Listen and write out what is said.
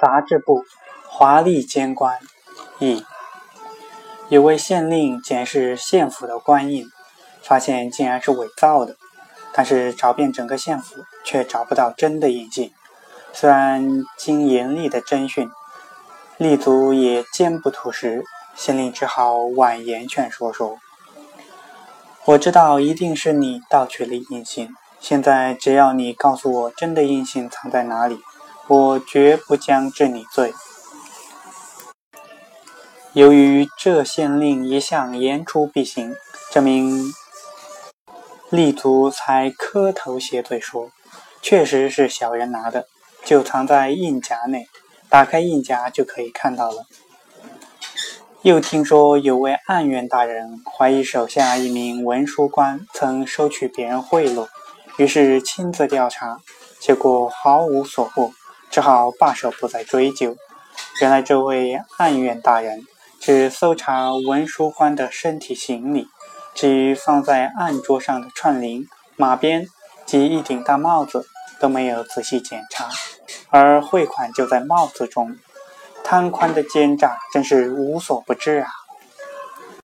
杂志部华丽监官一，有位县令检视县府的官印，发现竟然是伪造的，但是找遍整个县府却找不到真的印记。虽然经严厉的侦讯，立足也坚不吐实，县令只好婉言劝说说：“我知道一定是你盗取了印信，现在只要你告诉我真的印信藏在哪里。”我绝不将治你罪。由于这县令一向言出必行，这名立足才磕头谢罪说：“确实是小人拿的，就藏在印夹内，打开印夹就可以看到了。”又听说有位案院大人怀疑手下一名文书官曾收取别人贿赂，于是亲自调查，结果毫无所获。只好罢手，不再追究。原来这位案院大人只搜查文书官的身体行李，至于放在案桌上的串铃、马鞭及一顶大帽子，都没有仔细检查。而汇款就在帽子中，贪官的奸诈真是无所不至啊！